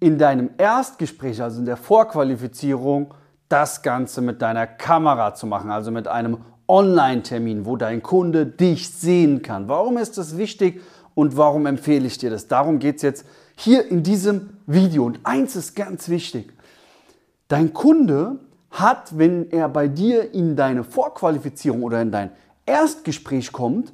in deinem Erstgespräch, also in der Vorqualifizierung, das Ganze mit deiner Kamera zu machen, also mit einem Online-Termin, wo dein Kunde dich sehen kann. Warum ist das wichtig und warum empfehle ich dir das? Darum geht es jetzt hier in diesem Video. Und eins ist ganz wichtig. Dein Kunde hat, wenn er bei dir in deine Vorqualifizierung oder in dein Erstgespräch kommt,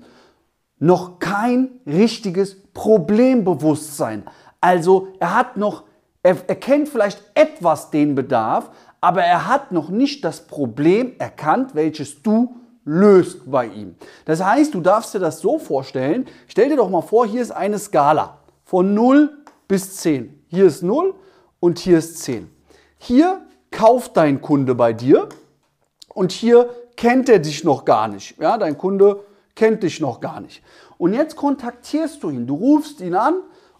noch kein richtiges Problembewusstsein. Also er hat noch, er, er kennt vielleicht etwas den Bedarf, aber er hat noch nicht das Problem erkannt, welches du löst bei ihm. Das heißt, du darfst dir das so vorstellen, stell dir doch mal vor, hier ist eine Skala von 0 bis 10. Hier ist 0 und hier ist 10. Hier kauft dein Kunde bei dir und hier kennt er dich noch gar nicht. Ja, dein Kunde kennt dich noch gar nicht. Und jetzt kontaktierst du ihn, du rufst ihn an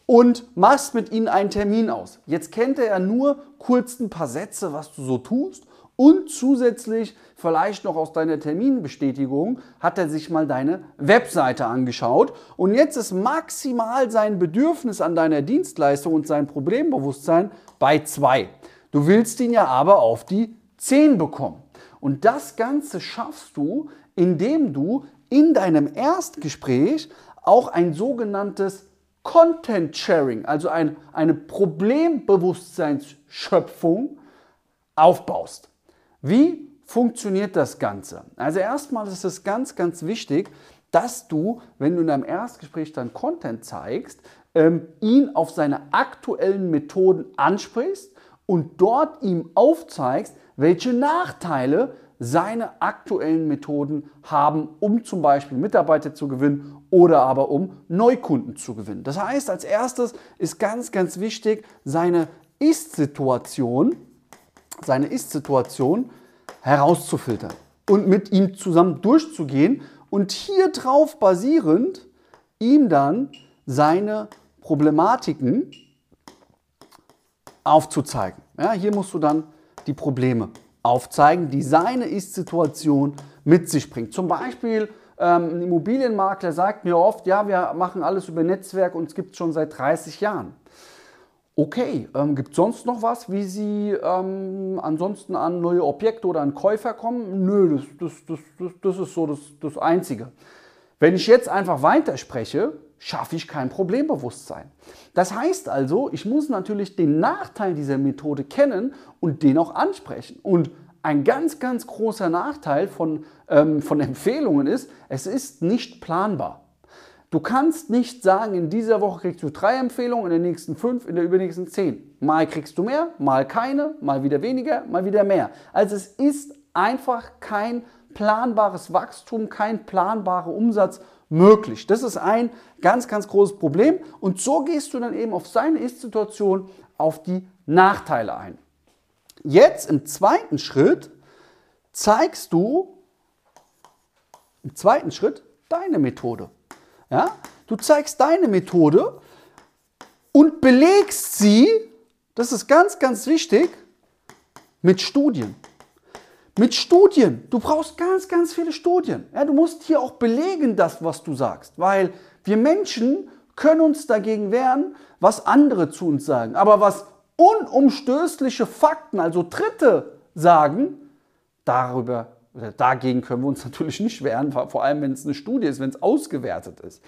und machst mit ihm einen Termin aus. Jetzt kennt er ja nur kurz ein paar Sätze, was du so tust und zusätzlich vielleicht noch aus deiner Terminbestätigung hat er sich mal deine Webseite angeschaut und jetzt ist maximal sein Bedürfnis an deiner Dienstleistung und sein Problembewusstsein bei zwei. Du willst ihn ja aber auf die 10 bekommen. Und das Ganze schaffst du, indem du in deinem Erstgespräch auch ein sogenanntes Content Sharing, also ein, eine Problembewusstseinsschöpfung aufbaust. Wie funktioniert das Ganze? Also erstmal ist es ganz, ganz wichtig, dass du, wenn du in deinem Erstgespräch dann Content zeigst, ähm, ihn auf seine aktuellen Methoden ansprichst und dort ihm aufzeigst, welche Nachteile seine aktuellen Methoden haben, um zum Beispiel Mitarbeiter zu gewinnen oder aber um Neukunden zu gewinnen. Das heißt, als erstes ist ganz, ganz wichtig, seine Ist-Situation, seine Ist-Situation herauszufiltern und mit ihm zusammen durchzugehen und hier drauf basierend ihm dann seine Problematiken aufzuzeigen. Ja, hier musst du dann die Probleme aufzeigen, die seine Ist-Situation mit sich bringt. Zum Beispiel ähm, ein Immobilienmakler sagt mir oft, ja, wir machen alles über Netzwerk und es gibt es schon seit 30 Jahren. Okay, ähm, gibt es sonst noch was, wie Sie ähm, ansonsten an neue Objekte oder an Käufer kommen? Nö, das, das, das, das, ist so das, das Einzige. Wenn ich jetzt einfach weiterspreche, schaffe ich kein Problembewusstsein. Das heißt also, ich muss natürlich den Nachteil dieser Methode kennen und den auch ansprechen. Und ein ganz, ganz großer Nachteil von, ähm, von Empfehlungen ist, es ist nicht planbar. Du kannst nicht sagen, in dieser Woche kriegst du drei Empfehlungen, in der nächsten fünf, in der übernächsten zehn. Mal kriegst du mehr, mal keine, mal wieder weniger, mal wieder mehr. Also es ist einfach kein planbares Wachstum, kein planbarer Umsatz möglich. Das ist ein ganz, ganz großes Problem. Und so gehst du dann eben auf seine Ist-Situation, auf die Nachteile ein. Jetzt im zweiten Schritt zeigst du im zweiten Schritt deine Methode. Ja? Du zeigst deine Methode und belegst sie, das ist ganz, ganz wichtig, mit Studien. Mit Studien. Du brauchst ganz, ganz viele Studien. Ja, du musst hier auch belegen, das, was du sagst, weil wir Menschen können uns dagegen wehren, was andere zu uns sagen. Aber was unumstößliche Fakten, also Dritte sagen, darüber oder dagegen können wir uns natürlich nicht wehren, vor allem wenn es eine Studie ist, wenn es ausgewertet ist.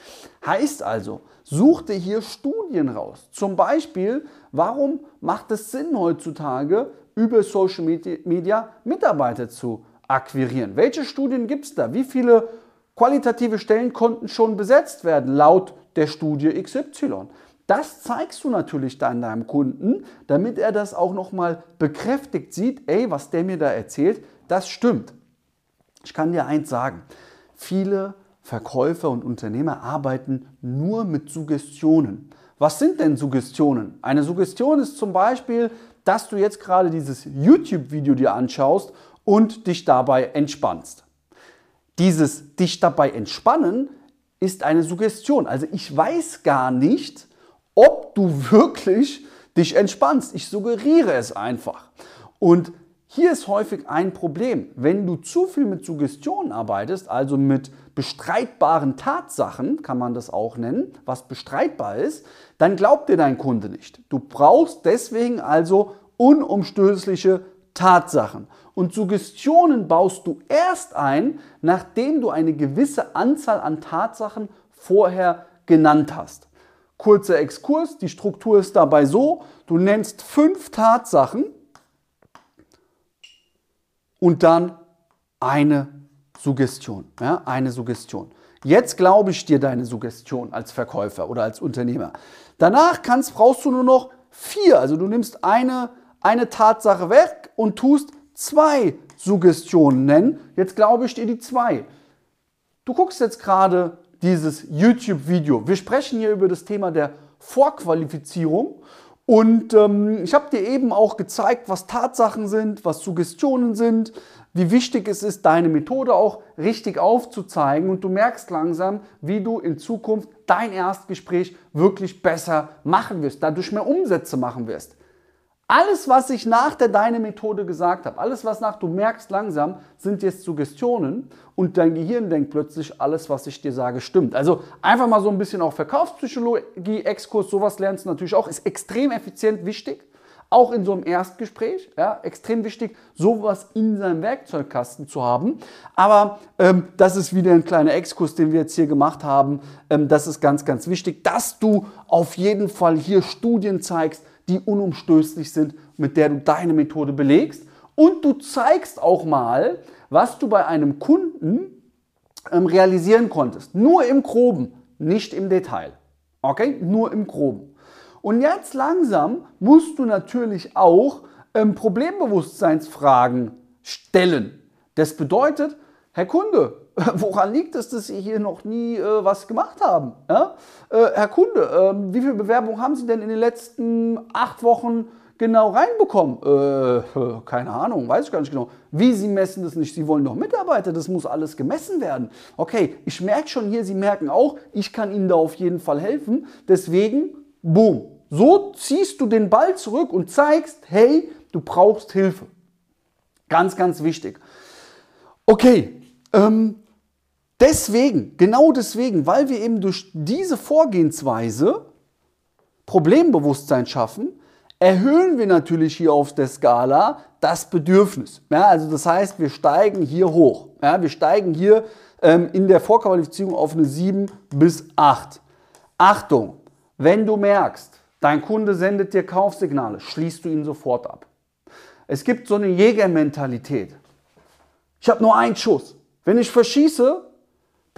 Heißt also, such dir hier Studien raus. Zum Beispiel, warum macht es Sinn heutzutage, über Social Media Mitarbeiter zu akquirieren. Welche Studien gibt es da? Wie viele qualitative Stellen konnten schon besetzt werden laut der Studie XY? Das zeigst du natürlich dann deinem Kunden, damit er das auch nochmal bekräftigt sieht, ey, was der mir da erzählt, das stimmt. Ich kann dir eins sagen, viele Verkäufer und Unternehmer arbeiten nur mit Suggestionen. Was sind denn Suggestionen? Eine Suggestion ist zum Beispiel, dass du jetzt gerade dieses YouTube-Video dir anschaust und dich dabei entspannst. Dieses dich dabei entspannen ist eine Suggestion. Also ich weiß gar nicht, ob du wirklich dich entspannst. Ich suggeriere es einfach. Und hier ist häufig ein Problem. Wenn du zu viel mit Suggestionen arbeitest, also mit bestreitbaren Tatsachen, kann man das auch nennen, was bestreitbar ist, dann glaubt dir dein Kunde nicht. Du brauchst deswegen also unumstößliche Tatsachen. Und Suggestionen baust du erst ein, nachdem du eine gewisse Anzahl an Tatsachen vorher genannt hast. Kurzer Exkurs, die Struktur ist dabei so, du nennst fünf Tatsachen, und dann eine Suggestion. Ja, eine Suggestion. Jetzt glaube ich dir deine Suggestion als Verkäufer oder als Unternehmer. Danach kannst, brauchst du nur noch vier. Also du nimmst eine, eine Tatsache weg und tust zwei Suggestionen nennen. Jetzt glaube ich dir die zwei. Du guckst jetzt gerade dieses YouTube-Video. Wir sprechen hier über das Thema der Vorqualifizierung und ähm, ich habe dir eben auch gezeigt, was Tatsachen sind, was Suggestionen sind, wie wichtig es ist, deine Methode auch richtig aufzuzeigen. Und du merkst langsam, wie du in Zukunft dein Erstgespräch wirklich besser machen wirst, dadurch mehr Umsätze machen wirst. Alles, was ich nach der Deine Methode gesagt habe, alles, was nach du merkst langsam, sind jetzt Suggestionen und dein Gehirn denkt plötzlich, alles, was ich dir sage, stimmt. Also einfach mal so ein bisschen auch Verkaufspsychologie, Exkurs, sowas lernst du natürlich auch, ist extrem effizient wichtig. Auch in so einem Erstgespräch, ja, extrem wichtig, sowas in seinem Werkzeugkasten zu haben. Aber ähm, das ist wieder ein kleiner Exkurs, den wir jetzt hier gemacht haben. Ähm, das ist ganz, ganz wichtig, dass du auf jeden Fall hier Studien zeigst, die unumstößlich sind, mit der du deine Methode belegst. Und du zeigst auch mal, was du bei einem Kunden ähm, realisieren konntest. Nur im Groben, nicht im Detail. Okay? Nur im Groben. Und jetzt langsam musst du natürlich auch ähm, Problembewusstseinsfragen stellen. Das bedeutet, Herr Kunde, woran liegt es, dass Sie hier noch nie äh, was gemacht haben? Ja? Äh, Herr Kunde, äh, wie viele Bewerbungen haben Sie denn in den letzten acht Wochen genau reinbekommen? Äh, keine Ahnung, weiß ich gar nicht genau. Wie, Sie messen das nicht? Sie wollen doch Mitarbeiter, das muss alles gemessen werden. Okay, ich merke schon hier, Sie merken auch, ich kann Ihnen da auf jeden Fall helfen. Deswegen, boom. So ziehst du den Ball zurück und zeigst, hey, du brauchst Hilfe. Ganz, ganz wichtig. Okay, ähm, Deswegen, genau deswegen, weil wir eben durch diese Vorgehensweise Problembewusstsein schaffen, erhöhen wir natürlich hier auf der Skala das Bedürfnis. Ja, also das heißt, wir steigen hier hoch. Ja, wir steigen hier ähm, in der Vorqualifizierung auf eine 7 bis 8. Achtung, wenn du merkst, dein Kunde sendet dir Kaufsignale, schließt du ihn sofort ab. Es gibt so eine Jägermentalität. Ich habe nur einen Schuss. Wenn ich verschieße,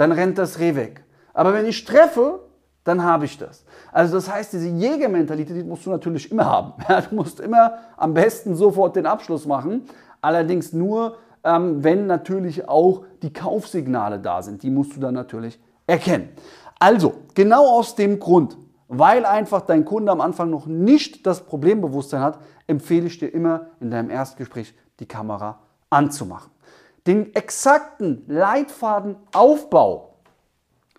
dann rennt das Reh weg. Aber wenn ich treffe, dann habe ich das. Also das heißt, diese Jägermentalität musst du natürlich immer haben. du musst immer am besten sofort den Abschluss machen. Allerdings nur, ähm, wenn natürlich auch die Kaufsignale da sind. Die musst du dann natürlich erkennen. Also, genau aus dem Grund, weil einfach dein Kunde am Anfang noch nicht das Problembewusstsein hat, empfehle ich dir immer in deinem Erstgespräch die Kamera anzumachen. Den exakten Leitfadenaufbau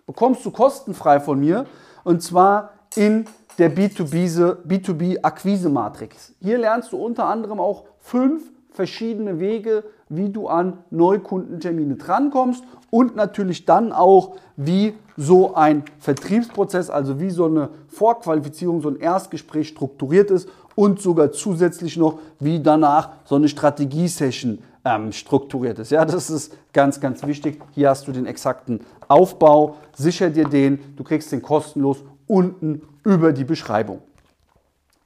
bekommst du kostenfrei von mir und zwar in der B2B-Akquise-Matrix. Hier lernst du unter anderem auch fünf verschiedene Wege, wie du an Neukundentermine drankommst und natürlich dann auch, wie so ein Vertriebsprozess, also wie so eine Vorqualifizierung, so ein Erstgespräch strukturiert ist und sogar zusätzlich noch, wie danach so eine Strategiesession ähm, strukturiert ist. Ja, das ist ganz, ganz wichtig. Hier hast du den exakten Aufbau. Sicher dir den. Du kriegst den kostenlos unten über die Beschreibung.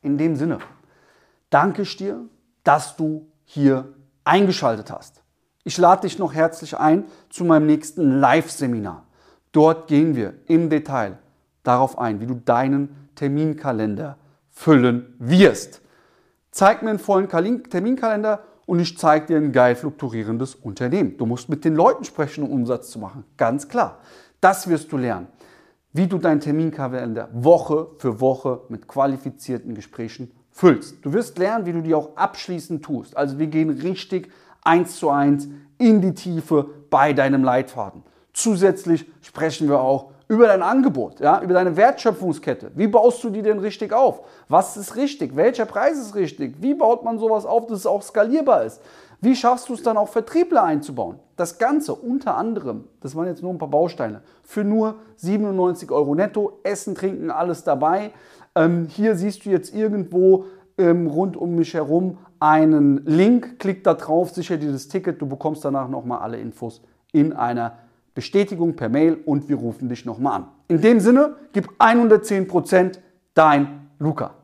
In dem Sinne, danke ich dir, dass du hier eingeschaltet hast. Ich lade dich noch herzlich ein zu meinem nächsten Live-Seminar. Dort gehen wir im Detail darauf ein, wie du deinen Terminkalender füllen wirst. Zeig mir einen vollen Terminkalender und ich zeige dir ein geil fluktuierendes Unternehmen. Du musst mit den Leuten sprechen, um Umsatz zu machen. Ganz klar. Das wirst du lernen. Wie du deinen Terminkalender Woche für Woche mit qualifizierten Gesprächen füllst. Du wirst lernen, wie du die auch abschließend tust. Also wir gehen richtig eins zu eins in die Tiefe bei deinem Leitfaden. Zusätzlich sprechen wir auch über dein Angebot, ja, über deine Wertschöpfungskette. Wie baust du die denn richtig auf? Was ist richtig? Welcher Preis ist richtig? Wie baut man sowas auf, dass es auch skalierbar ist? Wie schaffst du es dann auch Vertriebler einzubauen? Das Ganze unter anderem, das waren jetzt nur ein paar Bausteine, für nur 97 Euro netto, Essen, Trinken, alles dabei. Ähm, hier siehst du jetzt irgendwo ähm, rund um mich herum einen Link, klick da drauf, sicher dir das Ticket, du bekommst danach nochmal alle Infos in einer Bestätigung per Mail und wir rufen dich nochmal an. In dem Sinne, gib 110% dein Luca.